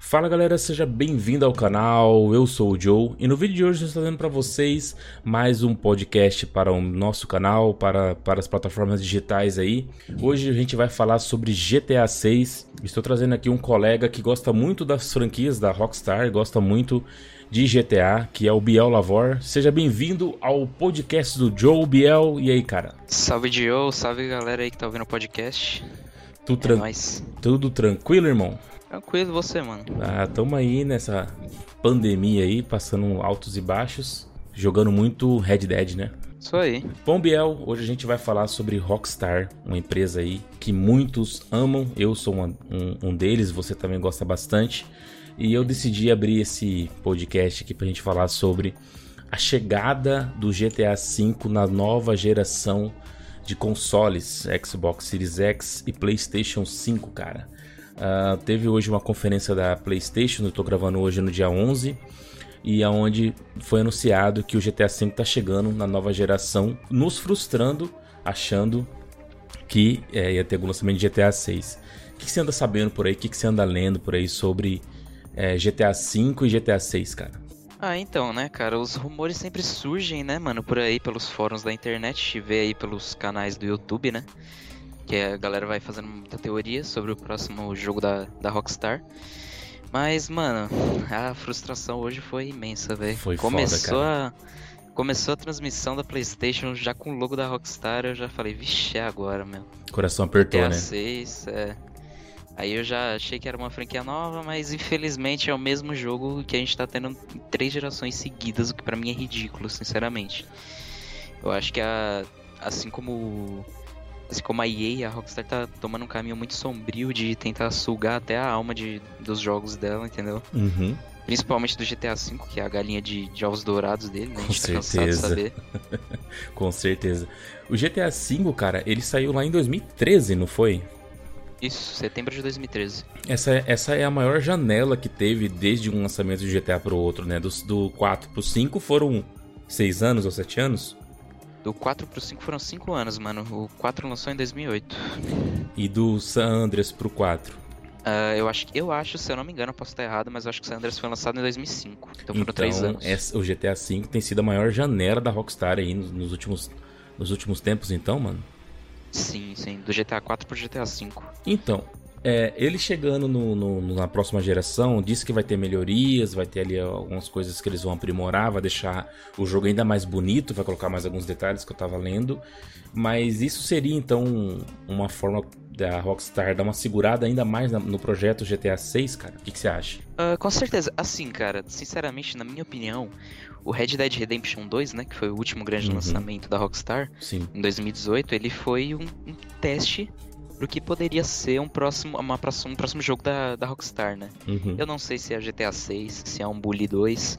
Fala galera, seja bem-vindo ao canal, eu sou o Joe e no vídeo de hoje eu estou trazendo para vocês mais um podcast para o nosso canal, para, para as plataformas digitais aí. Hoje a gente vai falar sobre GTA 6, estou trazendo aqui um colega que gosta muito das franquias da Rockstar, gosta muito de GTA, que é o Biel Lavor. Seja bem-vindo ao podcast do Joe Biel, e aí cara? Salve Joe, salve galera aí que tá ouvindo o podcast. Tudo, é tran tudo tranquilo, irmão? Tranquilo, você, mano. Ah, tamo aí nessa pandemia aí, passando altos e baixos, jogando muito Red Dead, né? Isso aí. Bom, Biel, hoje a gente vai falar sobre Rockstar, uma empresa aí que muitos amam. Eu sou uma, um, um deles, você também gosta bastante. E eu decidi abrir esse podcast aqui pra gente falar sobre a chegada do GTA V na nova geração de consoles Xbox Series X e PlayStation 5, cara. Uh, teve hoje uma conferência da PlayStation, eu estou gravando hoje no dia 11, e aonde foi anunciado que o GTA V está chegando na nova geração, nos frustrando, achando que é, ia ter o lançamento de GTA 6. O que, você anda sabendo por aí? O que, você anda lendo por aí sobre é, GTA V e GTA 6, cara? Ah, então, né, cara, os rumores sempre surgem, né, mano, por aí pelos fóruns da internet, vê aí pelos canais do YouTube, né? Que a galera vai fazendo muita teoria sobre o próximo jogo da, da Rockstar. Mas, mano, a frustração hoje foi imensa, velho. Foi Começou foda, a Começou a transmissão da PlayStation já com o logo da Rockstar, eu já falei, vixe, é agora, meu. Coração apertou, GTA né? 6, é. Aí eu já achei que era uma franquia nova, mas infelizmente é o mesmo jogo que a gente tá tendo em três gerações seguidas, o que para mim é ridículo, sinceramente. Eu acho que a assim como Assim como a EA, a Rockstar tá tomando um caminho muito sombrio de tentar sugar até a alma de, dos jogos dela, entendeu? Uhum. Principalmente do GTA V, que é a galinha de, de ovos dourados dele, né? A gente Com tá certeza. cansado de saber. Com certeza. O GTA V, cara, ele saiu lá em 2013, não foi? Isso, setembro de 2013. Essa, essa é a maior janela que teve desde um lançamento de GTA pro outro, né? Do, do 4 pro 5 foram 6 anos ou 7 anos? Do 4 pro 5 foram 5 anos, mano. O 4 lançou em 2008. E do San Andreas pro 4? Uh, ah, eu, acho, eu acho, se eu não me engano, posso estar errado, mas eu acho que o San Andreas foi lançado em 2005. Então foram 3 então, anos. Essa, o GTA V tem sido a maior janela da Rockstar aí nos, nos, últimos, nos últimos tempos, então, mano? Sim, sim. Do GTA 4 pro GTA 5. Então, é, ele chegando no, no, na próxima geração, disse que vai ter melhorias, vai ter ali algumas coisas que eles vão aprimorar, vai deixar o jogo ainda mais bonito, vai colocar mais alguns detalhes que eu tava lendo. Mas isso seria então uma forma da Rockstar dar uma segurada ainda mais no projeto GTA 6, cara? O que, que você acha? Uh, com certeza. Assim, cara, sinceramente, na minha opinião, o Red Dead Redemption 2, né, que foi o último grande uhum. lançamento da Rockstar, Sim. em 2018, ele foi um, um teste pro que poderia ser um próximo, uma, um próximo jogo da, da Rockstar, né? Uhum. Eu não sei se é GTA 6, se é um Bully 2,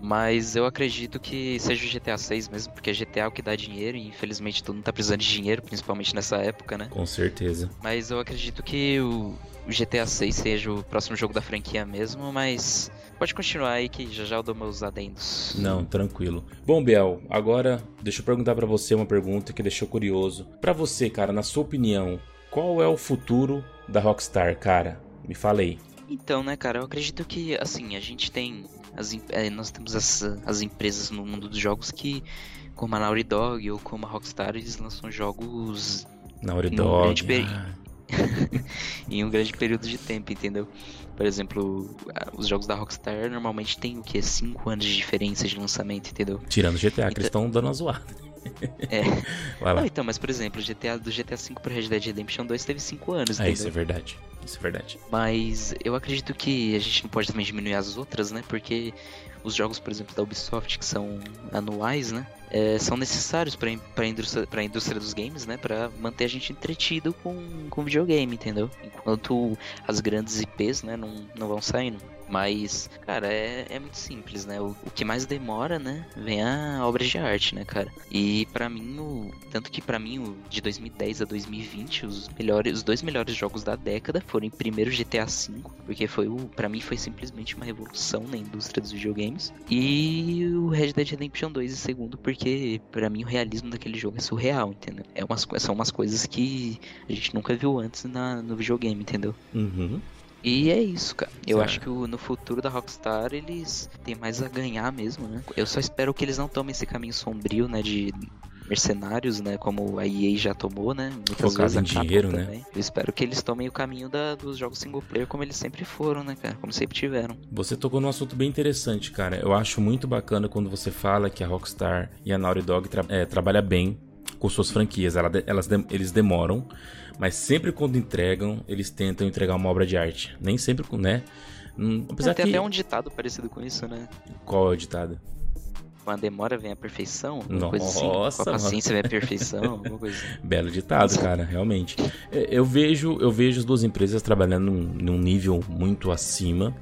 mas eu acredito que seja o GTA 6 mesmo, porque GTA é o que dá dinheiro e infelizmente todo mundo tá precisando de dinheiro, principalmente nessa época, né? Com certeza. Mas eu acredito que o, o GTA 6 seja o próximo jogo da franquia mesmo, mas pode continuar aí que já já eu dou meus adendos. Não, tranquilo. Bom, Biel, agora deixa eu perguntar para você uma pergunta que deixou curioso. Para você, cara, na sua opinião, qual é o futuro da Rockstar, cara? Me fala aí. Então, né, cara, eu acredito que, assim, a gente tem. As, é, nós temos as, as empresas no mundo dos jogos que, como a Naughty Dog ou como a Rockstar, eles lançam jogos. Naughty Dog. Um ah. em um grande período de tempo, entendeu? Por exemplo, os jogos da Rockstar normalmente tem o que? 5 anos de diferença de lançamento, entendeu? Tirando GTA, então... que eles estão dando uma zoada. É. Vai lá. Não, então, mas por exemplo, GTA, do GTA V para Red Dead Redemption 2 teve 5 anos. É, isso é verdade. Isso é verdade. Mas eu acredito que a gente não pode também diminuir as outras, né? Porque os jogos, por exemplo, da Ubisoft, que são anuais, né? É, são necessários para a indústria, pra indústria dos games, né? Para manter a gente entretido com, com videogame, entendeu? Enquanto as grandes IPs, né, não, não vão saindo. Mas, cara, é, é muito simples, né? O, o, que mais demora, né? Vem a obra de arte, né, cara? E para mim, o, tanto que para mim, o, de 2010 a 2020, os melhores, os dois melhores jogos da década foram primeiro GTA V, porque foi o, para mim foi simplesmente uma revolução na indústria dos videogames, e o Red Dead Redemption 2 em segundo, porque para mim o realismo daquele jogo é surreal, entendeu? É umas, são umas coisas que a gente nunca viu antes na, no videogame, entendeu? Uhum. E é isso, cara. Eu certo. acho que o, no futuro da Rockstar eles têm mais a ganhar mesmo, né? Eu só espero que eles não tomem esse caminho sombrio, né? De mercenários, né? Como a EA já tomou, né? Muitas Focado em dinheiro, né? Também. Eu espero que eles tomem o caminho da, dos jogos single player como eles sempre foram, né, cara? Como sempre tiveram. Você tocou num assunto bem interessante, cara. Eu acho muito bacana quando você fala que a Rockstar e a Naughty Dog tra é, trabalha bem com suas franquias. Ela, elas, eles demoram, mas sempre quando entregam, eles tentam entregar uma obra de arte. Nem sempre, né? Hum, apesar é, tem que... até um ditado parecido com isso, né? Qual é o ditado? com a demora vem a perfeição, Nossa, coisa assim. Com a paciência vem a perfeição, assim. Belo ditado, cara, realmente. É, eu vejo, eu vejo as duas empresas trabalhando num, num nível muito acima.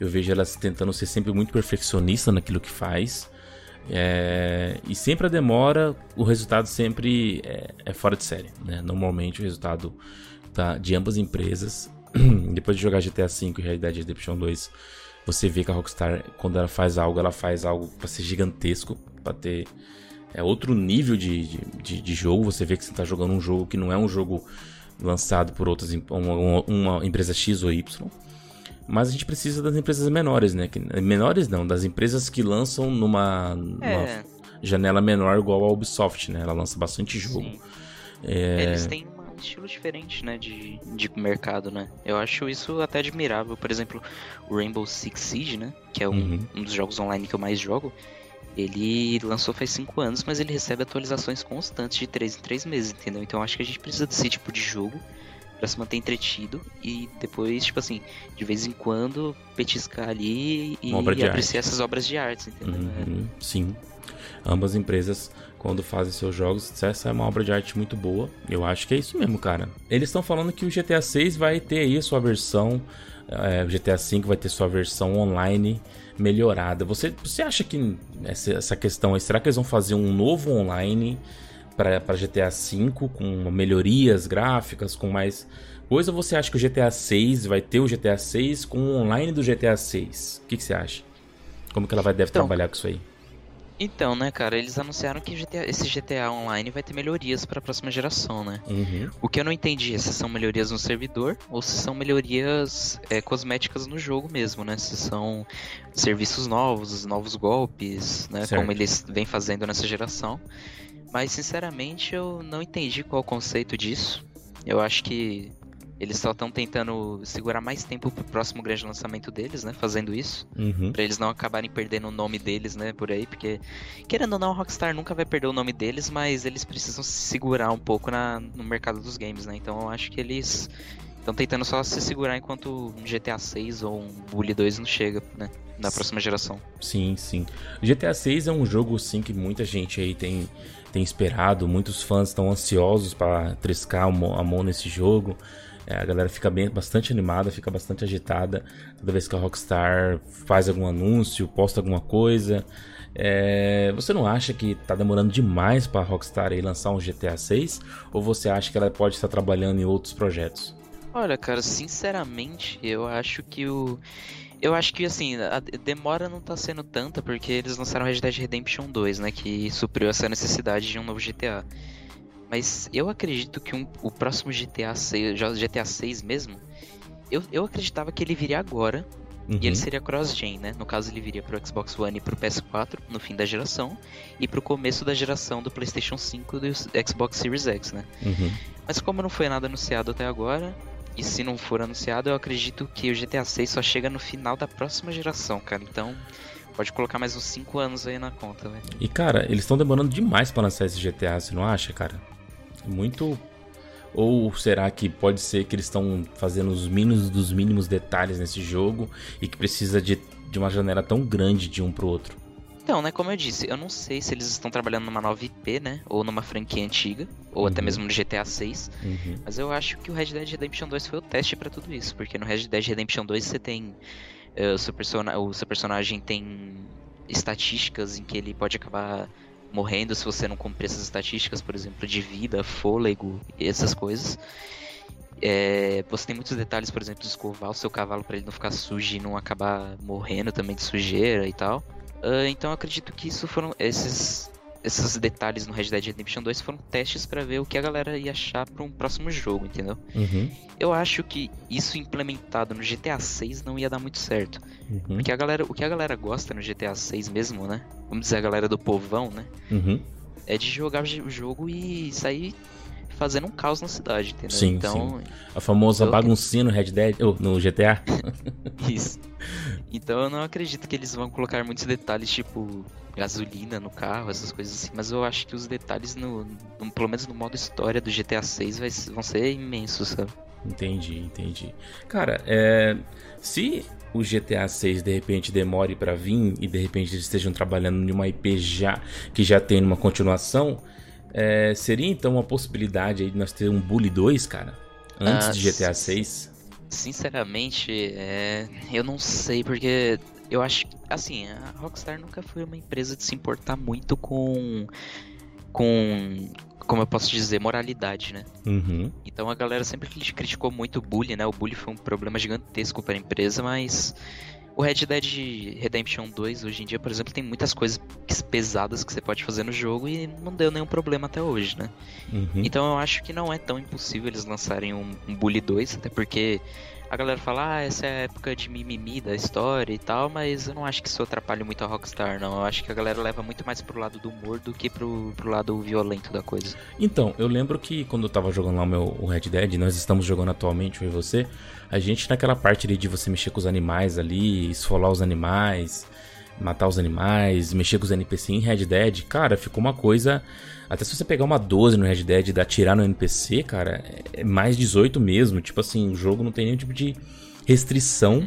Eu vejo elas tentando ser sempre muito perfeccionista naquilo que faz. É, e sempre a demora, o resultado sempre é, é fora de série. Né? Normalmente o resultado tá, de ambas empresas, depois de jogar GTA V e Realidade Redemption 2, você vê que a Rockstar, quando ela faz algo, ela faz algo para ser gigantesco, para ter é outro nível de, de, de, jogo. Você vê que você está jogando um jogo que não é um jogo lançado por outras uma, uma, empresa X ou Y. Mas a gente precisa das empresas menores, né? Menores não, das empresas que lançam numa, numa é. janela menor igual a Ubisoft, né? Ela lança bastante jogo. É... Eles têm estilo diferente, né, de, de mercado, né? Eu acho isso até admirável. Por exemplo, o Rainbow Six Siege, né, que é um, uhum. um dos jogos online que eu mais jogo, ele lançou faz 5 anos, mas ele recebe atualizações constantes de 3 em 3 meses, entendeu? Então acho que a gente precisa desse tipo de jogo para se manter entretido e depois, tipo assim, de vez em quando petiscar ali e, apreciar essas obras de arte, entendeu? Uhum, sim. Ambas empresas quando fazem seus jogos. Essa é uma obra de arte muito boa. Eu acho que é isso mesmo, cara. Eles estão falando que o GTA 6 vai ter aí a sua versão. É, o GTA 5 vai ter sua versão online melhorada. Você, você acha que essa, essa questão aí, será que eles vão fazer um novo online para GTA 5 com melhorias gráficas, com mais coisa? Ou você acha que o GTA 6 vai ter o GTA 6 com o online do GTA 6? O que, que você acha? Como que ela vai deve então, trabalhar com isso aí? Então, né, cara, eles anunciaram que GTA, esse GTA Online vai ter melhorias para a próxima geração, né? Uhum. O que eu não entendi é se são melhorias no servidor ou se são melhorias é, cosméticas no jogo mesmo, né? Se são serviços novos, novos golpes, né? Certo. Como eles vêm fazendo nessa geração. Mas, sinceramente, eu não entendi qual o conceito disso. Eu acho que eles só estão tentando segurar mais tempo pro próximo grande lançamento deles, né? Fazendo isso. Uhum. Pra eles não acabarem perdendo o nome deles, né? Por aí. Porque, querendo ou não, a Rockstar nunca vai perder o nome deles, mas eles precisam se segurar um pouco na, no mercado dos games, né? Então eu acho que eles estão tentando só se segurar enquanto um GTA 6 ou um Bully 2 não chega, né? Na próxima geração. Sim, sim. GTA 6 é um jogo, sim, que muita gente aí tem, tem esperado. Muitos fãs estão ansiosos para triscar a mão nesse jogo. É, a galera fica bem, bastante animada, fica bastante agitada toda vez que a Rockstar faz algum anúncio, posta alguma coisa. É, você não acha que tá demorando demais para a Rockstar aí lançar um GTA 6? Ou você acha que ela pode estar trabalhando em outros projetos? Olha, cara, sinceramente, eu acho que o. Eu acho que assim, a demora não tá sendo tanta porque eles lançaram Red Dead Redemption 2, né? Que supriu essa necessidade de um novo GTA. Mas eu acredito que um, o próximo GTA 6, GTA 6 mesmo, eu, eu acreditava que ele viria agora. Uhum. E ele seria cross-gen, né? No caso, ele viria pro Xbox One e pro PS4 no fim da geração. E pro começo da geração do PlayStation 5 e do Xbox Series X, né? Uhum. Mas como não foi nada anunciado até agora, e se não for anunciado, eu acredito que o GTA 6 só chega no final da próxima geração, cara. Então, pode colocar mais uns 5 anos aí na conta, velho. E cara, eles estão demorando demais para lançar esse GTA, você não acha, cara? Muito. Ou será que pode ser que eles estão fazendo os mínimos dos mínimos detalhes nesse jogo e que precisa de, de uma janela tão grande de um pro outro? Então, né, como eu disse, eu não sei se eles estão trabalhando numa nova IP, né, ou numa franquia antiga, ou uhum. até mesmo no GTA 6, uhum. mas eu acho que o Red Dead Redemption 2 foi o teste para tudo isso, porque no Red Dead Redemption 2 você tem uh, o, seu o seu personagem tem estatísticas em que ele pode acabar morrendo se você não cumprir essas estatísticas, por exemplo, de vida, fôlego e essas coisas. É, você tem muitos detalhes, por exemplo, de escovar o seu cavalo para ele não ficar sujo e não acabar morrendo também de sujeira e tal. Uh, então eu acredito que isso foram esses esses detalhes no Red Dead Redemption 2 foram testes para ver o que a galera ia achar para um próximo jogo, entendeu? Uhum. Eu acho que isso implementado no GTA 6 não ia dar muito certo. Uhum. Porque a galera, o que a galera gosta no GTA 6 mesmo, né? Vamos dizer a galera do povão, né? Uhum. É de jogar o jogo e sair fazendo um caos na cidade, entendeu? Sim, então, A famosa baguncinha no Red Dead, ou no GTA. Isso. Então eu não acredito que eles vão colocar muitos detalhes, tipo gasolina no carro, essas coisas assim. Mas eu acho que os detalhes, no, no- pelo menos no modo história do GTA 6, vai, vão ser imensos, sabe? Entendi, entendi. Cara, é, se o GTA 6 de repente demore pra vir e de repente eles estejam trabalhando em uma IP já que já tem uma continuação, é, seria então uma possibilidade aí de nós ter um Bully 2, cara, antes Ah, de GTA s- 6? Sinceramente, é, eu não sei, porque eu acho que, assim, a Rockstar nunca foi uma empresa de se importar muito com. com. como eu posso dizer, moralidade, né? Uhum. Então a galera sempre cri- criticou muito o bullying, né? O bullying foi um problema gigantesco para a empresa, mas o Red Dead Redemption 2 hoje em dia, por exemplo, tem muitas coisas pesadas que você pode fazer no jogo e não deu nenhum problema até hoje, né? Uhum. Então eu acho que não é tão impossível eles lançarem um, um Bully 2, até porque a galera fala, ah, essa é a época de mimimi da história e tal, mas eu não acho que isso atrapalhe muito a Rockstar, não. Eu acho que a galera leva muito mais pro lado do humor do que pro, pro lado violento da coisa. Então, eu lembro que quando eu tava jogando lá o meu o Red Dead, nós estamos jogando atualmente, eu e você, a gente naquela parte ali de você mexer com os animais ali, esfolar os animais, matar os animais, mexer com os NPC em Red Dead, cara, ficou uma coisa. Até se você pegar uma 12 no Red Dead e dar tirar no NPC, cara, é mais 18 mesmo. Tipo assim, o jogo não tem nenhum tipo de restrição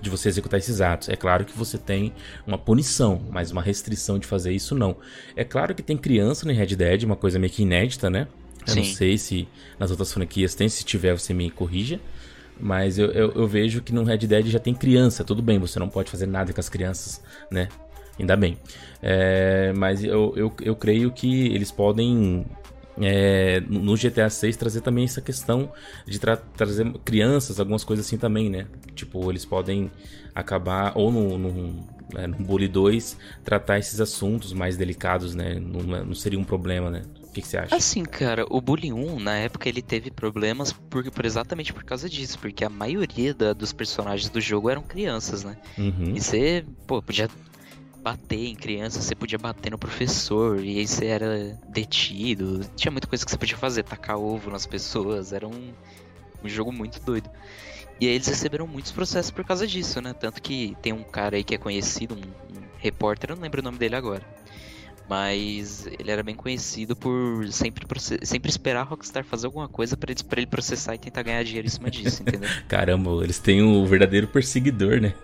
de você executar esses atos. É claro que você tem uma punição, mas uma restrição de fazer isso não. É claro que tem criança no Red Dead, uma coisa meio que inédita, né? Eu não Sim. sei se nas outras franquias tem, se tiver você me corrija. Mas eu, eu, eu vejo que no Red Dead já tem criança, tudo bem, você não pode fazer nada com as crianças, né? Ainda bem. É, mas eu, eu, eu creio que eles podem é, no GTA 6 trazer também essa questão de tra- trazer crianças, algumas coisas assim também, né? Tipo, eles podem acabar, ou no, no, é, no Bully 2, tratar esses assuntos mais delicados, né? Não, não seria um problema, né? O que, que você acha? Assim, cara, o Bully 1, na época, ele teve problemas por, por exatamente por causa disso, porque a maioria da- dos personagens do jogo eram crianças, né? Uhum. E você, pô, podia bater em criança, você podia bater no professor, e aí você era detido. Tinha muita coisa que você podia fazer, tacar ovo nas pessoas, era um, um jogo muito doido. E aí eles receberam muitos processos por causa disso, né? Tanto que tem um cara aí que é conhecido, um, um repórter, eu não lembro o nome dele agora. Mas ele era bem conhecido por sempre, sempre esperar a Rockstar fazer alguma coisa pra ele, pra ele processar e tentar ganhar dinheiro em cima disso, entendeu? Caramba, eles têm o verdadeiro perseguidor, né?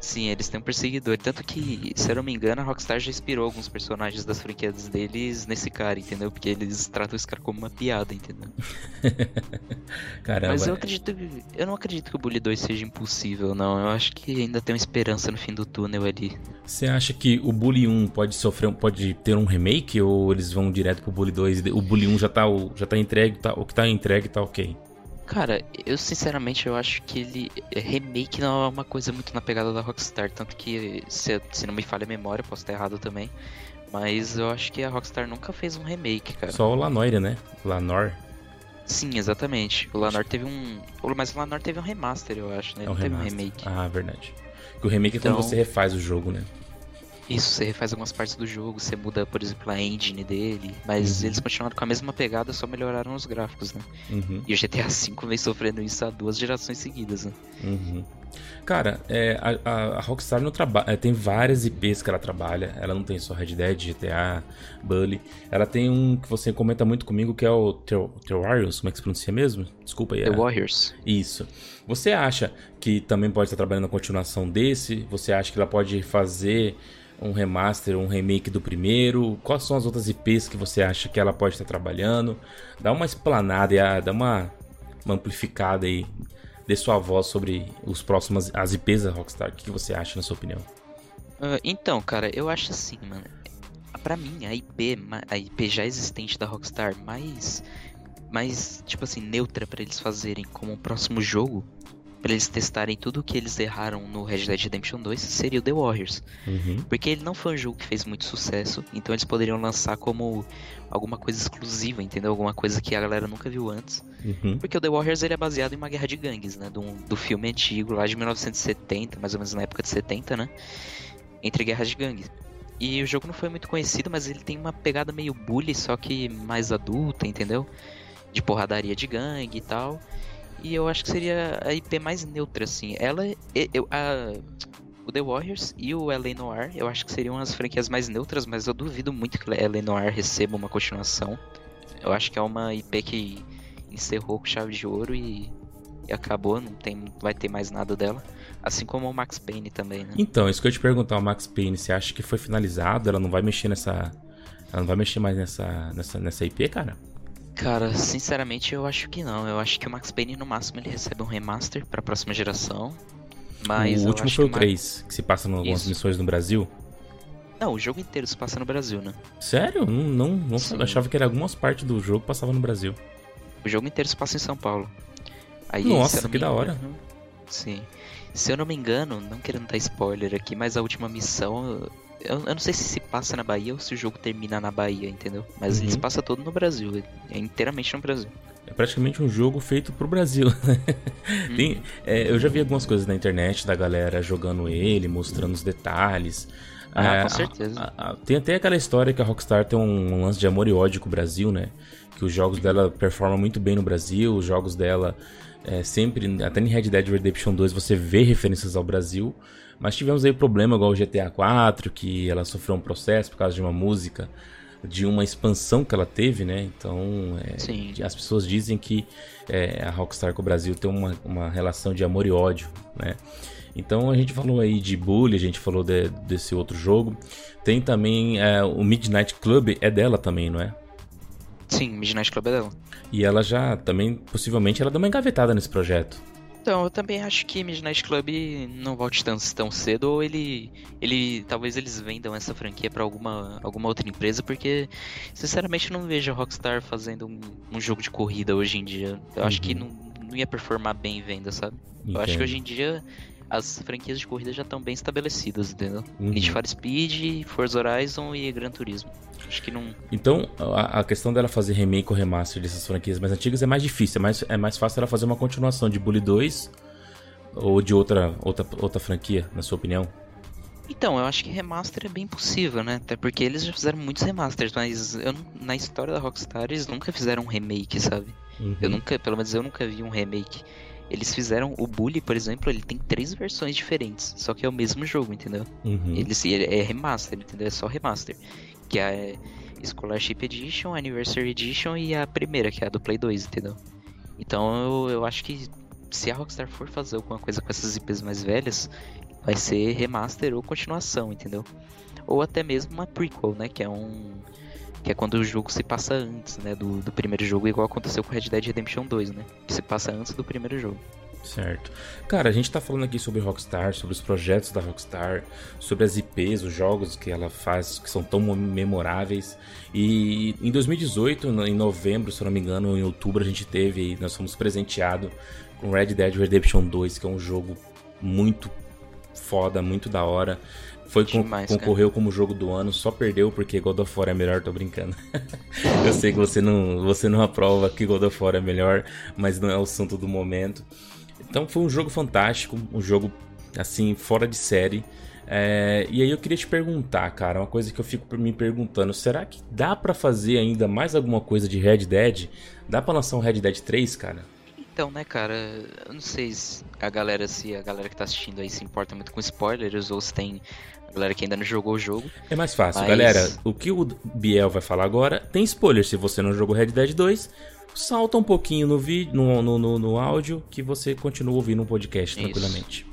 Sim, eles têm um perseguidor. Tanto que, se eu não me engano, a Rockstar já inspirou alguns personagens das franquias deles nesse cara, entendeu? Porque eles tratam esse cara como uma piada, entendeu? Caramba. Mas eu acredito que- Eu não acredito que o Bully 2 seja impossível, não. Eu acho que ainda tem uma esperança no fim do túnel ali. Você acha que o Bully 1 pode sofrer, pode ter um remake ou eles vão direto pro Bully 2? e O Bully 1 já tá, já tá entregue, tá, o que tá entregue tá ok. Cara, eu sinceramente eu acho que ele. Remake não é uma coisa muito na pegada da Rockstar. Tanto que, se, se não me falha a memória, posso estar errado também. Mas eu acho que a Rockstar nunca fez um remake, cara. Só o Lanoire, né? Lanor Sim, exatamente. O Lanor teve um. Mas o Lanor teve um remaster, eu acho, né? é um não teve um remaster. remake. Ah, verdade. O remake é quando Então- você refaz o jogo, né? Isso, você refaz algumas partes do jogo, você muda, por exemplo, a engine dele. Mas Uhum. eles continuaram com a mesma pegada, só melhoraram os gráficos, né? Uhum, E o GTA V vem sofrendo isso há duas gerações seguidas, né? uhum. Cara, é, a, a- Rockstar não trabalha. Tem várias IPs que ela trabalha. Ela não tem só Red Dead, GTA, Bully. Ela tem um que você comenta muito comigo que é o The The Warriors. Como é que se pronuncia mesmo? Desculpa aí. The é- Warriors. Isso. Você acha que também pode estar trabalhando na continuação desse? Você acha que ela pode fazer um remaster, um remake do primeiro? Quais são as outras IPs que você acha que ela pode estar trabalhando? Dá uma explanada e ah, dá uma, uma amplificada aí. Dê sua voz sobre os próximos as IPs da Rockstar. O que você acha, na sua opinião? Ah, então, cara, eu acho assim, mano. Pra mim, a IP, a IP já existente da Rockstar, mais, mais tipo assim, neutra pra eles fazerem como um próximo jogo, para eles testarem tudo o que eles erraram no Red Dead Redemption 2, seria o The Warriors. Uhum. Porque ele não foi um jogo que fez muito sucesso, então eles poderiam lançar como alguma coisa exclusiva, entendeu? Alguma coisa que a galera nunca viu antes. Uhum. Porque o The Warriors ele é baseado em uma guerra de gangues, né? Do, do filme antigo, lá de 1970, mais ou menos na época de 70, né? Entre guerras de gangues. E o jogo não foi muito conhecido, mas ele tem uma pegada meio bully, só que mais adulta, entendeu? De porradaria de gangue e tal. E eu acho que seria a IP mais neutra, assim. Ela. Eu, a, o The Warriors e o LA Noir, eu acho que seriam as franquias mais neutras, mas eu duvido muito que LA Noir receba uma continuação. Eu acho que é uma IP que encerrou com chave de ouro e, e acabou, não tem, vai ter mais nada dela. Assim como o Max Payne também, né? Então, isso que eu te perguntar, o Max Payne, você acha que foi finalizado? Ela não vai mexer nessa. Ela não vai mexer mais nessa, nessa, nessa IP, cara? Cara, sinceramente eu acho que não. Eu acho que o Max Payne no máximo ele recebe um remaster pra próxima geração. Mas o último foi o que ma- 3, que se passa em algumas Isso. missões no Brasil. Não, o jogo inteiro se passa no Brasil, né? Sério? Não, não, não achava que era algumas partes do jogo que passava no Brasil. O jogo inteiro se passa em São Paulo. Aí, Nossa, que da hora. engano- Sim. Se eu não me engano, não querendo dar spoiler aqui, mas a última missão. Eu, eu não sei se se passa na Bahia ou se o jogo termina na Bahia, entendeu? Mas ele Uhum. se passa todo no Brasil. É inteiramente no Brasil. É praticamente um jogo feito pro Brasil. Tem- é, eu já vi algumas coisas na internet da galera jogando ele, mostrando os detalhes. Ah, É, com certeza. a- a- tem até aquela história que a Rockstar tem um, lance de amor e ódio com o Brasil, né? Que os jogos dela performam muito bem no Brasil, os jogos dela é, sempre, até em Red Dead Redemption 2 você vê referências ao Brasil. Mas tivemos aí problema igual o GTA 4, que ela sofreu um processo por causa de uma música, de uma expansão que ela teve, né? Então, é, as pessoas dizem que é, a Rockstar com o Brasil tem uma, uma relação de amor e ódio, né? Então a gente falou aí de Bully, a gente falou de- desse outro jogo. Tem também é, o Midnight Club, é dela também, não é? Sim, Midnight Club é dela. E ela já também, possivelmente, ela deu uma engavetada nesse projeto. Então, eu também acho que Midnight Club não volte tão, tão cedo, ou ele. ele. talvez eles vendam essa franquia pra alguma, alguma outra empresa, porque sinceramente eu não vejo a Rockstar fazendo um, um jogo de corrida hoje em dia. Eu acho que Uhum. não, não ia performar bem em venda, sabe? Eu acho que hoje em dia as franquias de corrida já estão bem estabelecidas, entendeu? Uhum. Need for Speed, Forza Horizon e Gran Turismo. Acho que não. Então, a, a questão dela fazer remake ou remaster dessas franquias mais antigas é mais difícil. É mais, é mais fácil ela fazer uma continuação de Bully 2 ou de outra, outra, outra franquia, na sua opinião. Então, eu acho que remaster é bem possível, né? Até porque eles já fizeram muitos remasters, mas eu, na história da Rockstar eles nunca fizeram um remake, sabe? Uhum. Eu nunca, pelo menos eu nunca vi um remake. Eles fizeram o Bully, por exemplo, ele tem três versões diferentes, só que é o mesmo jogo, entendeu? Uhum. Eles ele é remaster, entendeu? É só remaster, que é Scholarship Edition, Anniversary Edition e a primeira, que é a do Play 2, entendeu? Então eu, eu acho que se a Rockstar for fazer alguma coisa com essas IPs mais velhas, vai ser remaster ou continuação, entendeu? Ou até mesmo uma prequel, né? Que é um. Que é quando o jogo se passa antes, né? Do, do primeiro jogo, igual aconteceu com Red Dead Redemption 2, né? Que se passa antes do primeiro jogo. Certo. Cara, a gente tá falando aqui sobre Rockstar, sobre os projetos da Rockstar, sobre as IPs, os jogos que ela faz que são tão memoráveis. E em 2018, no- em novembro, se eu não me engano, em outubro, a gente teve, nós fomos presenteados com Red Dead Redemption 2, que é um jogo muito foda, muito da hora. Foi Demais, cara. concorreu como jogo do ano, só perdeu porque God of War é melhor, tô brincando. Eu sei que você não, você não aprova que God of War é melhor, mas não é o assunto do momento. Então foi um jogo fantástico, um jogo assim, fora de série. É, e aí eu queria te perguntar, cara, uma coisa que eu fico me perguntando, será que dá pra fazer ainda mais alguma coisa de Red Dead? Dá pra lançar um Red Dead 3, cara? Então, né, cara, eu não sei se a galera, se a galera que tá assistindo aí se importa muito com spoilers ou se tem galera que ainda não jogou o jogo. É mais fácil, Mas- galera. O que o Biel vai falar agora tem spoiler. Se você não jogou Red Dead 2, salta um pouquinho no vídeo, no, no, no, no áudio, que você continua ouvindo o podcast Isso. tranquilamente.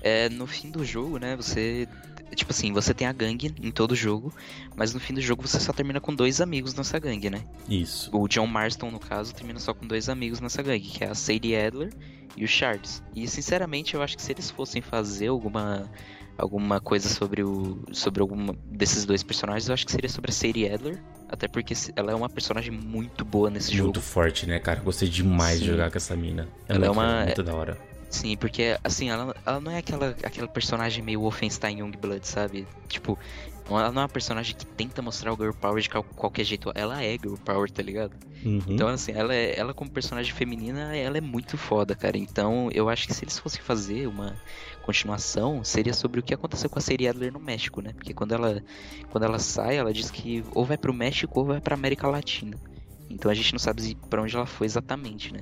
É, no fim do jogo, né, você. Tipo assim, você tem a gangue em todo jogo, mas no fim do jogo você só termina com dois amigos nessa gangue, né? Isso. O John Marston, no caso, termina só com dois amigos nessa gangue, que é a Sadie Adler e o Shards. E sinceramente, eu acho que se eles fossem fazer alguma alguma coisa sobre o sobre alguma desses dois personagens, eu acho que seria sobre a Sadie Adler, até porque ela é uma personagem muito boa nesse Muito jogo. forte, né, cara? Gostei demais de Sim. jogar com essa mina. É Ela é muito, uma- muito da hora. Sim, porque assim, ela, ela não é aquela, aquela personagem meio Wolfenstein Youngblood, sabe? Tipo, ela não é uma personagem que tenta mostrar o Girl Power de qualquer jeito. Ela é Girl Power, tá ligado? Uhum. Então, assim, ela, é, ela como personagem feminina, ela é muito foda, cara. Então, eu acho que se eles fossem fazer uma continuação, seria sobre o que aconteceu com a Siri Adler no México, né? Porque quando ela, quando ela sai, ela diz que ou vai pro México ou vai pra América Latina. Então a gente não sabe para onde ela foi exatamente, né?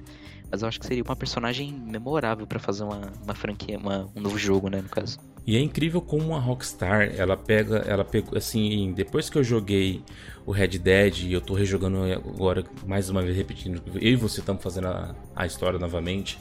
Mas eu acho que seria uma personagem memorável para fazer uma, uma franquia, uma, um novo jogo, né, no caso. E é incrível como a Rockstar, ela pega, ela pegou, assim, depois que eu joguei o Red Dead e eu tô rejogando agora, mais uma vez repetindo, eu e você estamos fazendo a, a história novamente,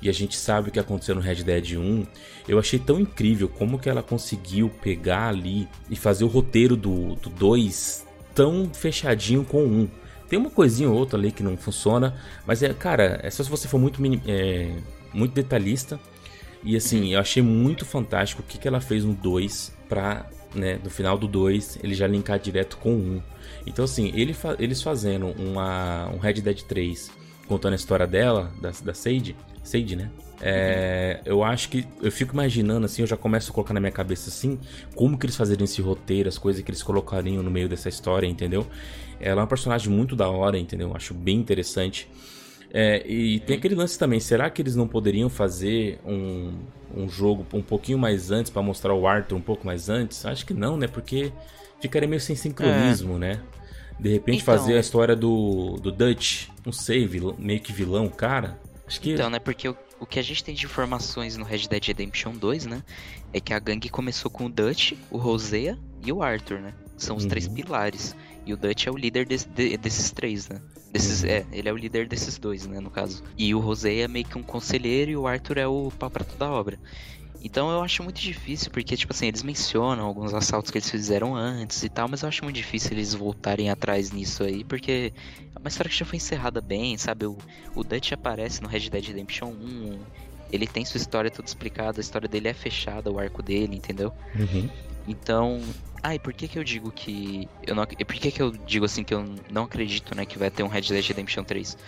e a gente sabe o que aconteceu no Red Dead 1, eu achei tão incrível como que ela conseguiu pegar ali e fazer o roteiro do, do 2 tão fechadinho com o 1. Tem uma coisinha ou outra ali que não funciona, mas é, cara, é só se você for muito, é, muito detalhista. E assim, eu achei muito fantástico o que, que ela fez no 2 pra, né, no final do 2, ele já linkar direto com o 1. Então assim, ele fa eles fazendo uma, um Red Dead 3 contando a história dela, da, da Sage, Sage, né? É, eu acho que eu fico imaginando assim, eu já começo a colocar na minha cabeça assim, como que eles fazeriam esse roteiro, as coisas que eles colocariam no meio dessa história, entendeu? Ela é uma personagem muito da hora, entendeu? Acho bem interessante. É, e tem aquele lance também, será que eles não poderiam fazer um, um jogo um pouquinho mais antes para mostrar o Arthur um pouco mais antes? Acho que não, né? Porque ficaria meio sem sincronismo, é. né? De repente então... fazer a história do, do Dutch, não sei, vilão, meio que vilão, cara. Acho que... Então, né? Porque o, o que a gente tem de informações no Red Dead Redemption 2, né? É que a gangue começou com o Dutch, o Rosea e o Arthur, né? São os uhum. três pilares. E o Dutch é o líder de, de, desses três, né? Desses, uhum. é, ele é o líder desses dois, né, no caso. E o Rosé é meio que um conselheiro e o Arthur é o pau pra toda a obra. Então eu acho muito difícil, porque, tipo assim, eles mencionam alguns assaltos que eles fizeram antes e tal, mas eu acho muito difícil eles voltarem atrás nisso aí, porque é uma história que já foi encerrada bem, sabe? O, o Dutch aparece no Red Dead Redemption 1, ele tem sua história toda explicada, a história dele é fechada, o arco dele, entendeu? Uhum. Então, ah, e por que que eu digo que eu não, por que que eu digo assim que eu não acredito, né, que vai ter um Red Dead Redemption 3?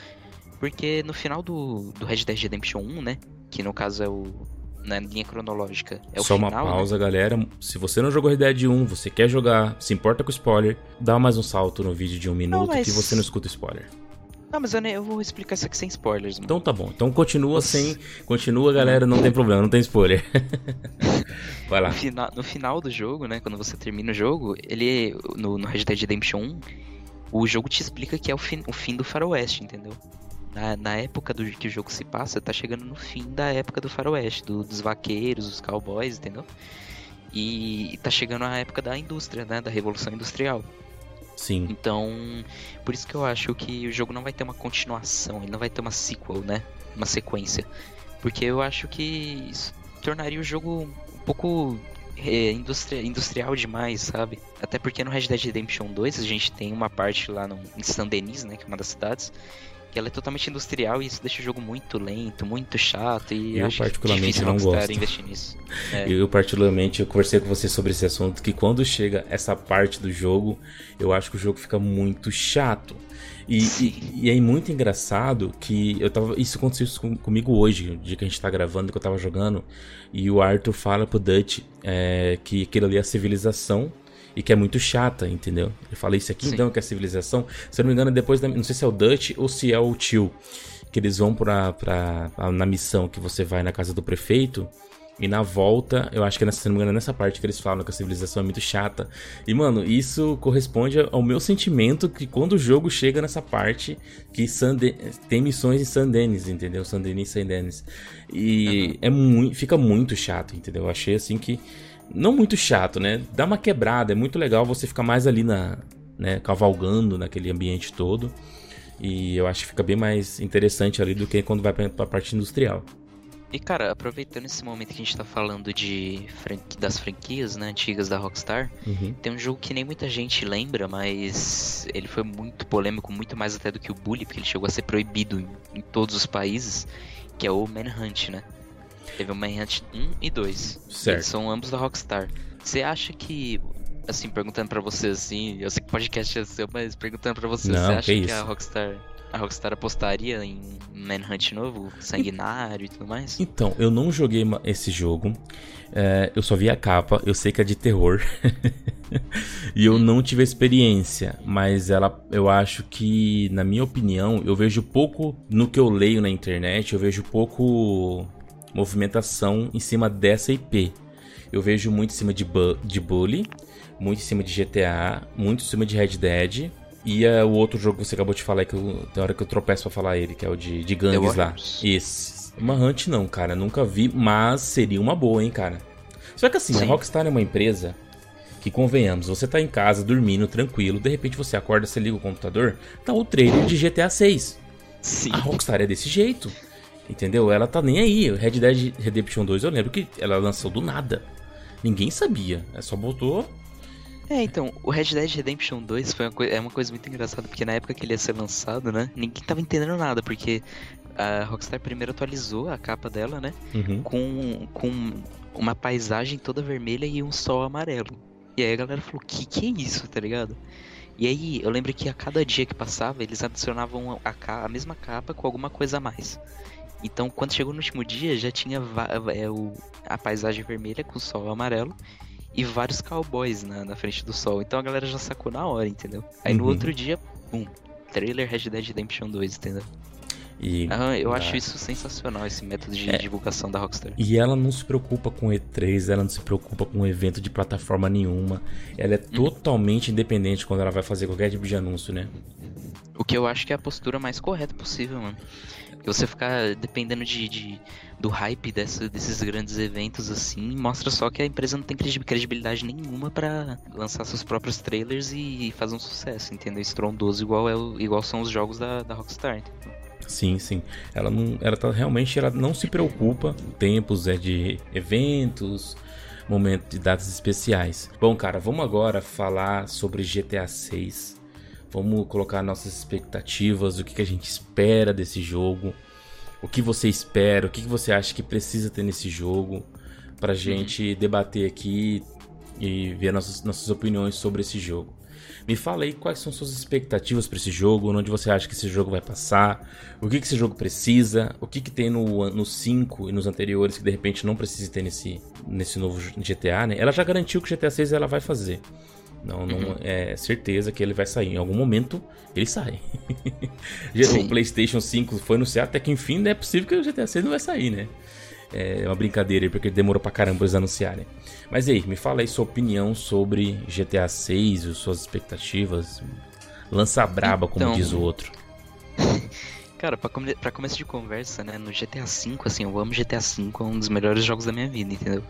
Porque no final do, do Red Dead Redemption 1, né, que no caso é o na linha cronológica. É o Só final, uma né? pausa, né? galera. Se você não jogou Red Dead 1, você quer jogar, se importa com spoiler, dá mais um salto no vídeo de um minuto não, mas... que você não escuta spoiler. Não, mas eu, eu vou explicar isso aqui sem spoilers. Mano. Então tá bom. Então continua sem. Continua, galera, não tem problema, não tem spoiler. Vai lá. No final, no final do jogo, né? Quando você termina o jogo, ele. No, no Red Dead Redemption 1, o jogo te explica que é o fim, o fim do faroeste, entendeu? Na, na época do que o jogo se passa, tá chegando no fim da época do faroeste, do, dos vaqueiros, dos cowboys, entendeu? E, e tá chegando a época da indústria, né? Da revolução industrial. Sim. Então, por isso que eu acho que o jogo não vai ter uma continuação, ele não vai ter uma sequel, né? Uma sequência. Porque eu acho que isso tornaria o jogo um pouco é, industri industrial demais, sabe? Até porque no Red Dead Redemption 2 a gente tem uma parte lá no, em Saint Denis, né? Que é uma das cidades, ela é totalmente industrial e isso deixa o jogo muito lento, muito chato e eu particularmente não gosto. investir nisso. É. Eu particularmente eu conversei com você sobre esse assunto que quando chega essa parte do jogo, eu acho que o jogo fica muito chato. E, e, e, é muito engraçado que eu tava. Isso aconteceu com, comigo hoje, o dia que a gente tá gravando, que eu tava jogando. E o Arthur fala pro Dutch é, que aquilo ali é a civilização e que é muito chata, entendeu? Eu falei isso aqui Sim. então que é a civilização. Se eu não me engano, depois da, não sei se é o Dutch ou se é o tio que eles vão pra, pra, na missão que você vai na casa do prefeito. E na volta, eu acho que nessa, se não me engano, é nessa parte que eles falam que a civilização é muito chata. E, mano, isso corresponde ao meu sentimento que quando o jogo chega nessa parte, que Sande... tem missões em San Denis, entendeu? San Denis, San Denis. E uhum. é muito, fica muito chato, entendeu? Eu achei assim que não muito chato, né? Dá uma quebrada, é muito legal você ficar mais ali na, né, cavalgando naquele ambiente todo. E eu acho que fica bem mais interessante ali do que quando vai pra, pra parte industrial. E cara, aproveitando esse momento que a gente tá falando de das franquias né, antigas da Rockstar, uhum. tem um jogo que nem muita gente lembra, mas ele foi muito polêmico, muito mais até do que o Bully, porque ele chegou a ser proibido em, em todos os países, que é o Manhunt, né? Teve o Manhunt 1 e 2. Certo. Eles são ambos da Rockstar. Você acha que assim, perguntando para você assim, eu sei que o podcast é seu, mas perguntando para você, Não, você acha que, que a Rockstar a Rockstar apostaria em Manhunt novo, sanguinário e tudo mais? Então, eu não joguei esse jogo. É, eu só vi a capa, eu sei que é de terror. e eu não tive experiência, mas ela, eu acho que, na minha opinião, eu vejo pouco no que eu leio na internet, eu vejo pouco movimentação em cima dessa IP. Eu vejo muito em cima de, bu de Bully, muito em cima de GTA, muito em cima de Red Dead. E é o outro jogo que você acabou de falar, que eu, tem hora que eu tropeço pra falar ele, que é o de, de gangues lá. Esse. Uma Hunt não, cara, nunca vi, mas seria uma boa, hein, cara. Só que assim, Sim. a Rockstar é uma empresa que convenhamos, você tá em casa dormindo tranquilo, de repente você acorda, você liga o computador, tá o trailer de GTA 6. Sim. A Rockstar é desse jeito. Entendeu? Ela tá nem aí. Red Dead Redemption 2 eu lembro que ela lançou do nada. Ninguém sabia. É só botou. É, então, o Red Dead Redemption 2 foi uma é uma coisa muito engraçada, porque na época que ele ia ser lançado, né, ninguém tava entendendo nada, porque a Rockstar primeiro atualizou a capa dela, né, uhum. com, com uma paisagem toda vermelha e um sol amarelo. E aí a galera falou, que que é isso, tá ligado? E aí, eu lembro que a cada dia que passava, eles adicionavam a, a mesma capa com alguma coisa a mais. Então, quando chegou no último dia, já tinha é, o, a paisagem vermelha com o sol amarelo e vários cowboys na, na frente do sol. Então a galera já sacou na hora, entendeu? Aí uhum. no outro dia, pum, trailer Red Dead Redemption 2, entendeu? E, ah, eu acho isso sensacional, esse método de é, divulgação da Rockstar. E ela não se preocupa com E3, ela não se preocupa com evento de plataforma nenhuma. Ela é uhum. totalmente independente quando ela vai fazer qualquer tipo de anúncio, né? O que eu acho que é a postura mais correta possível, mano. Porque você ficar dependendo de, de do hype dessa, desses grandes eventos assim, mostra só que a empresa não tem credibilidade nenhuma para lançar seus próprios trailers e fazer um sucesso, entendeu? Estrondoso igual, é igual são os jogos da, da Rockstar, entendeu? Sim, sim. Ela não, ela tá realmente, ela não se preocupa. Tempos é de eventos, momentos de datas especiais. Bom, cara, vamos agora falar sobre GTA 6. Vamos colocar nossas expectativas, o que, que a gente espera desse jogo, o que você espera, o que, que você acha que precisa ter nesse jogo, pra uhum. gente debater aqui e ver nossas, nossas opiniões sobre esse jogo. Me fala aí quais são suas expectativas para esse jogo, onde você acha que esse jogo vai passar, o que, que esse jogo precisa, o que, que tem no, no 5 e nos anteriores que de repente não precisa ter nesse, nesse novo GTA, né? Ela já garantiu que o GTA 6 ela vai fazer. Não, não uhum. é certeza que ele vai sair. Em algum momento ele sai. o PlayStation 5 foi anunciado, até que enfim não é possível que o GTA 6 não vai sair, né? É uma brincadeira aí, porque demorou pra caramba eles anunciarem. Mas aí, me fala aí sua opinião sobre GTA 6, suas expectativas. Lança braba, então, como diz o outro. Cara, pra, come pra começo de conversa, né, no GTA V, assim, eu amo GTA V, é um dos melhores jogos da minha vida, entendeu?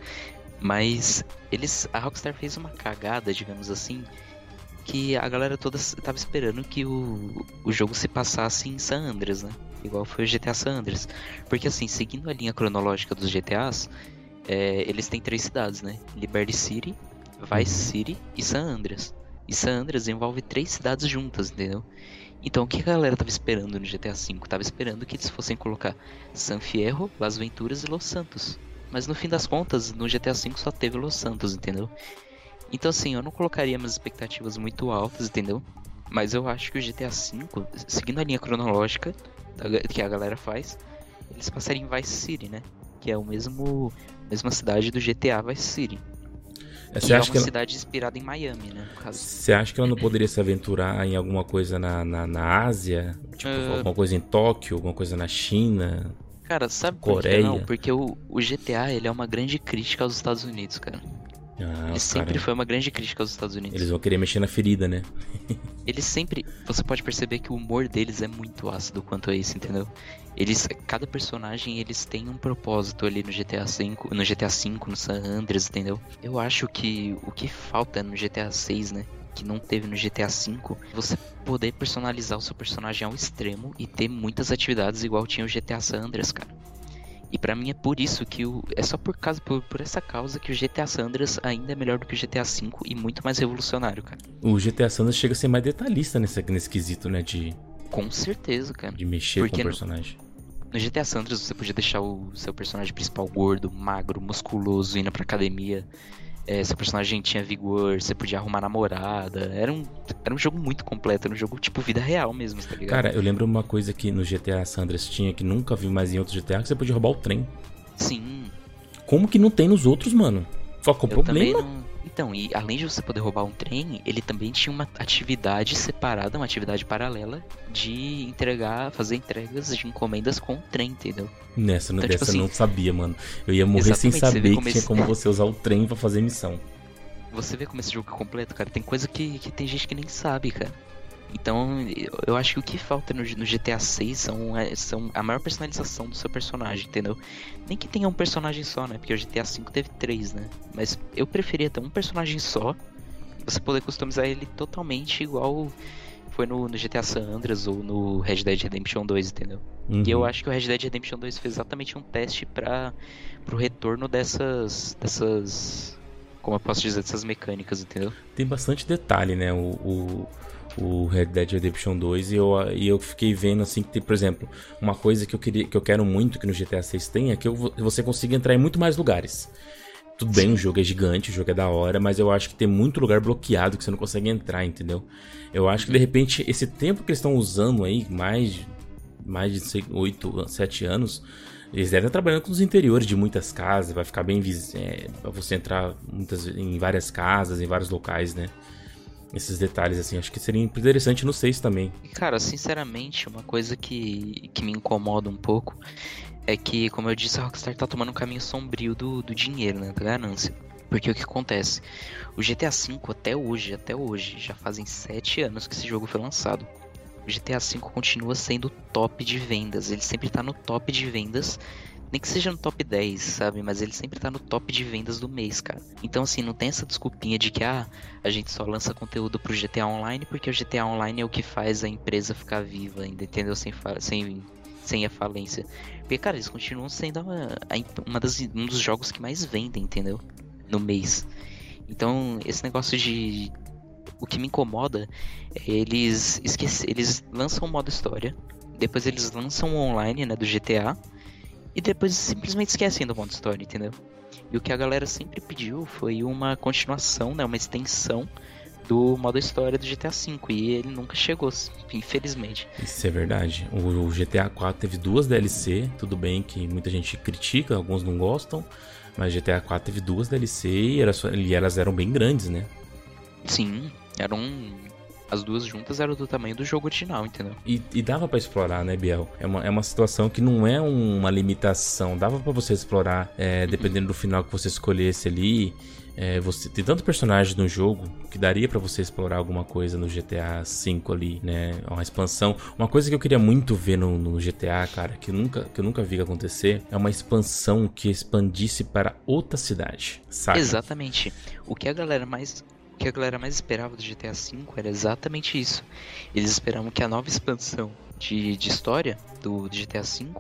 Mas eles, a Rockstar fez uma cagada, digamos assim, que a galera toda tava esperando que o, o jogo se passasse em San Andreas, né? Igual foi o GTA San Andreas. Porque assim, seguindo a linha cronológica dos GTAs, é, eles têm três cidades, né? Liberty City, Vice uhum. City e San Andreas. E San Andreas envolve três cidades juntas, entendeu? Então o que a galera tava esperando no GTA V? Tava esperando que eles fossem colocar San Fierro, Las Venturas e Los Santos. Mas no fim das contas, no GTA V só teve Los Santos, entendeu? Então assim, eu não colocaria minhas expectativas muito altas, entendeu? Mas eu acho que o GTA V, seguindo a linha cronológica que a galera faz, eles passariam em Vice City, né? Que é o mesmo mesma cidade do GTA Vice City. É, você acha é uma que cidade ela... inspirada em Miami, né? Você acha que ela não poderia se aventurar em alguma coisa na, na, na Ásia? Tipo, uh... alguma coisa em Tóquio, alguma coisa na China? Cara, sabe Coreia. por que não? Porque o, o GTA ele é uma grande crítica aos Estados Unidos, cara. Ah, ele sempre foi uma grande crítica aos Estados Unidos. Eles vão querer mexer na ferida, né? eles sempre. Você pode perceber que o humor deles é muito ácido quanto a isso, entendeu? Eles. Cada personagem eles têm um propósito ali no GTA V, no GTA V, no San Andreas, entendeu? Eu acho que o que falta no GTA 6, né? Que não teve no GTA V, você poder personalizar o seu personagem ao extremo e ter muitas atividades igual tinha o GTA San Andreas, cara. E para mim é por isso que o. É só por causa, por, por essa causa que o GTA San Andreas ainda é melhor do que o GTA V e muito mais revolucionário, cara. O GTA San Andreas chega a ser mais detalhista nesse, nesse quesito, né? De. Com certeza, cara. De mexer Porque com o personagem. No, no GTA San Andreas você podia deixar o seu personagem principal gordo, magro, musculoso, indo pra academia é, seu personagem tinha vigor, você podia arrumar namorada. Era um, era um jogo muito completo, era um jogo tipo vida real mesmo, tá ligado? Cara, eu lembro uma coisa que no GTA Sandras tinha que nunca vi mais em outro GTA, que você podia roubar o trem. Sim. Como que não tem nos outros, mano? Só com Eu problema. também não... Então, e além de você poder roubar um trem, ele também tinha uma atividade separada, uma atividade paralela de entregar, fazer entregas de encomendas com o trem, entendeu? Nessa, Então, dessa tipo assim, eu não sabia, mano. Eu ia morrer sem saber que como tinha como você usar o trem pra fazer missão. Você vê como esse jogo é completo, cara. Tem coisa que, que tem gente que nem sabe, cara. Então, eu- acho que o que falta no, no GTA 6 são, é, são a maior personalização do seu personagem, entendeu? Nem que tenha um personagem só, né? Porque o GTA 5 teve três, né? Mas eu preferia ter um personagem só você poder customizar ele totalmente igual foi no, no GTA San Andreas ou no Red Dead Redemption 2, entendeu? E eu Uhum. acho que o Red Dead Redemption 2 fez exatamente um teste para pro retorno dessas dessas como eu posso dizer dessas mecânicas, entendeu? Tem bastante detalhe, né? O, o, o Red Dead Redemption 2 e eu, e eu fiquei vendo assim que tem, por exemplo, uma coisa que eu queria que eu quero muito que no GTA 6 tenha é que eu- você consiga entrar em muito mais lugares. Tudo bem, o jogo é gigante, o jogo é da hora, mas eu acho que tem muito lugar bloqueado que você não consegue entrar, entendeu? Eu acho que de repente esse tempo que eles estão usando aí, mais de, mais de 8, 7 anos, eles devem estar trabalhando com os interiores de muitas casas, vai ficar bem é, você entrar muitas, em várias casas, em vários locais, né? Esses detalhes, assim, acho que seria interessante no 6 também. Cara, sinceramente, uma coisa que, que me incomoda um pouco é que, como eu disse, a Rockstar tá tomando um caminho sombrio do, do dinheiro, né? Da ganância. Porque o que acontece? O GTA V até hoje, até hoje, já fazem sete anos que esse jogo foi lançado. O GTA V continua sendo top de vendas. Ele sempre tá no top de vendas. Nem que seja no top 10, sabe? Mas ele sempre tá no top de vendas do mês, cara. Então, assim, não tem essa desculpinha de que, ah, a gente só lança conteúdo pro GTA Online porque o GTA Online é o que faz a empresa ficar viva ainda, entendeu? Sem, sem, sem a falência. Porque, cara, eles continuam sendo uma, uma das, um dos jogos que mais vendem, entendeu? No mês. Então, esse negócio de. O que me incomoda é eles esquece, eles lançam o modo história, depois eles lançam o online, né, do GTA, e depois simplesmente esquecem do modo história, entendeu? E o que a galera sempre pediu foi uma continuação, né, uma extensão do modo história do GTA V, e ele nunca chegou, infelizmente. Isso é verdade. O, GTA 4 teve duas DLC, tudo bem que muita gente critica, alguns não gostam, mas GTA 4 teve duas DLC e elas eram bem grandes, né? Sim, eram as duas juntas eram do tamanho do jogo original, entendeu? E, e dava pra explorar, né, Biel? É uma, é uma situação que não é uma limitação. Dava pra você explorar, é, dependendo do final que você escolhesse ali. É, você tem tanto personagem no jogo que daria pra você explorar alguma coisa no GTA V ali, né? Uma expansão. Uma coisa que eu queria muito ver no, no GTA, cara, que, nunca, que eu nunca vi acontecer, é uma expansão que expandisse para outra cidade, sabe? Exatamente. O que a galera mais que a galera mais esperava do GTA V era exatamente isso. Eles esperavam que a nova expansão de, de história do, do GTA V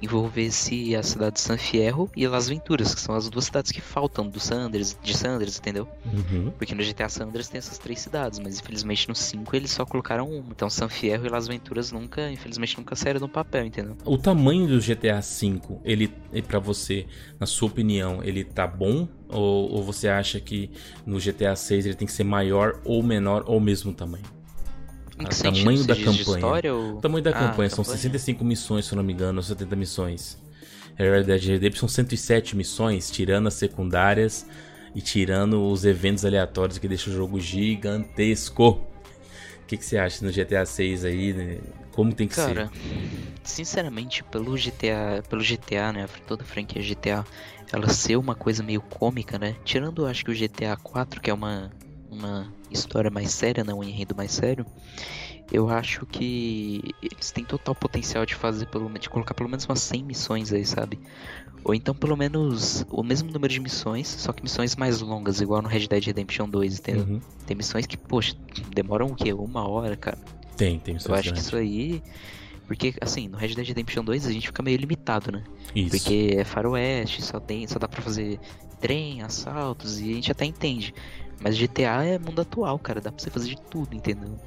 envolvesse a cidade de San Fierro e Las Venturas, que são as duas cidades que faltam do San Andreas, de San Andreas, entendeu? Uhum. Porque no GTA San Andreas tem essas três cidades, mas infelizmente no 5 eles só colocaram uma. Então San Fierro e Las Venturas nunca, infelizmente nunca saíram no papel, entendeu? O tamanho do GTA V, ele, para você, na sua opinião, ele tá bom? Ou, ou você acha que no GTA 6 ele tem que ser maior ou menor ou mesmo tamanho? Em Ah, que tamanho da campanha. história ou... O tamanho da Ah, campanha são campanha. 65 missões, se eu não me engano, ou 70 missões. Red Dead Redemption são 107 missões, tirando as secundárias e tirando os eventos aleatórios que deixam o jogo gigantesco. O que, que você acha no GTA 6 aí? né? Como tem que Cara, ser? sinceramente, pelo GTA, pelo GTA, né, toda a franquia GTA, ela ser uma coisa meio cômica, né? Tirando, acho que o GTA 4, que é uma uma história mais séria, né, um enredo mais sério, eu acho que eles têm total potencial de fazer pelo de colocar pelo menos umas 100 missões aí, sabe? Ou então pelo menos o mesmo número de missões, só que missões mais longas, igual no Red Dead Redemption 2, entendeu? Uhum. Tem missões que, poxa, demoram o quê? Uma hora, cara. Tem, tem Eu missões acho que isso aí. Porque, assim, no Red Dead Redemption 2 a gente fica meio limitado, né? Isso. Porque é faroeste, só tem, só dá pra fazer trem, assaltos, e a gente até entende. Mas GTA é mundo atual, cara, dá pra você fazer de tudo, entendeu?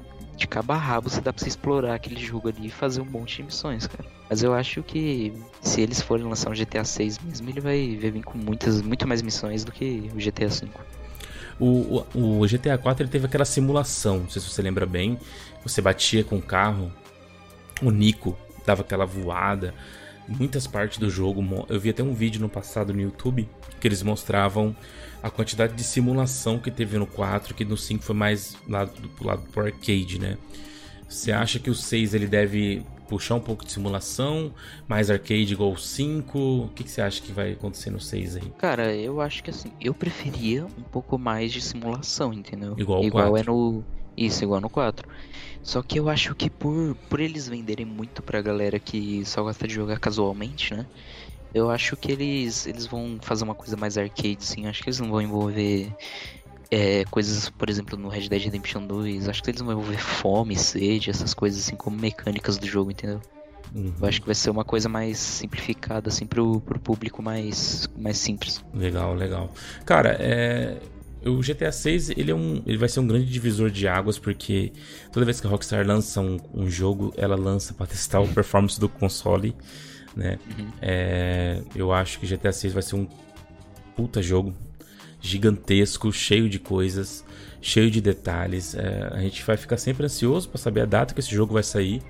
de cabo a rabo se dá pra você explorar aquele jogo ali e fazer um monte de missões, cara. Mas eu acho que se eles forem lançar um GTA 6 mesmo, ele vai, vai vir com muitas, muito mais missões do que o GTA 5. O, o, o, GTA 4 ele teve aquela simulação, não sei se você lembra bem. Você batia com o carro, o Nico dava aquela voada. Muitas partes do jogo, eu vi até um vídeo no passado no YouTube que eles mostravam a quantidade de simulação que teve no 4, que no 5 foi mais lado, do lado pro arcade, né? Você acha que o 6 ele deve puxar um pouco de simulação, mais arcade igual o 5? O que, que você acha que vai acontecer no 6 aí? Cara, eu acho que assim, eu preferia um pouco mais de simulação, entendeu? Igual o igual 4. é no isso, igual no 4. Só que eu acho que por, por eles venderem muito pra galera que só gosta de jogar casualmente, né? Eu acho que eles, eles vão fazer uma coisa mais arcade, sim. Acho que eles não vão envolver é, coisas, por exemplo, no Red Dead Redemption 2. Acho que eles vão envolver fome, sede, essas coisas assim, como mecânicas do jogo, entendeu? Uhum. Eu acho que vai ser uma coisa mais simplificada, assim, pro, pro público mais, mais simples. Legal, legal. Cara, é, o GTA 6 ele, é um, ele vai ser um grande divisor de águas porque toda vez que a Rockstar lança um, um jogo, ela lança para testar o performance do console, né? Uhum. É, eu acho que GTA 6 vai ser um puta jogo gigantesco, cheio de coisas, cheio de detalhes. É, a gente vai ficar sempre ansioso para saber a data que esse jogo vai sair.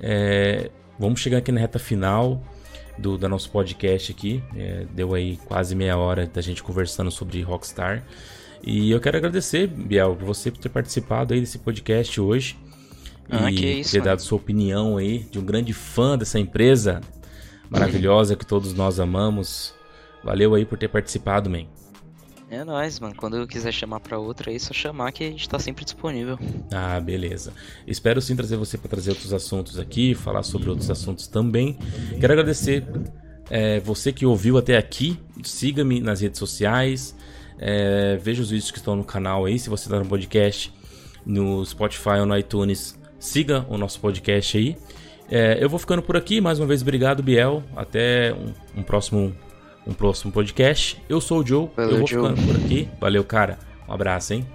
É, vamos chegar aqui na reta final do, do nosso podcast aqui. É, deu aí quase meia hora da gente conversando sobre Rockstar. E eu quero agradecer, Biel, por você ter participado aí desse podcast hoje. Ah, e que isso, ter mano. dado sua opinião aí de um grande fã dessa empresa maravilhosa que todos nós amamos. Valeu aí por ter participado, man. É nóis, mano. Quando eu quiser chamar pra outra aí, é só chamar que a gente tá sempre disponível. Ah, beleza. Espero sim trazer você para trazer outros assuntos aqui, falar sobre outros assuntos também. Quero agradecer é, você que ouviu até aqui. Siga-me nas redes sociais. É, veja os vídeos que estão no canal aí. Se você está no podcast, no Spotify ou no iTunes, siga o nosso podcast aí. É, eu vou ficando por aqui. Mais uma vez, obrigado, Biel. Até um, um próximo um próximo podcast. Eu sou o Joe, Valeu, eu vou Joe. ficando por aqui. Valeu, cara. Um abraço, hein?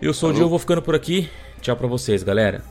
Eu sou o Falou. Joe, vou ficando por aqui. Tchau pra vocês, galera.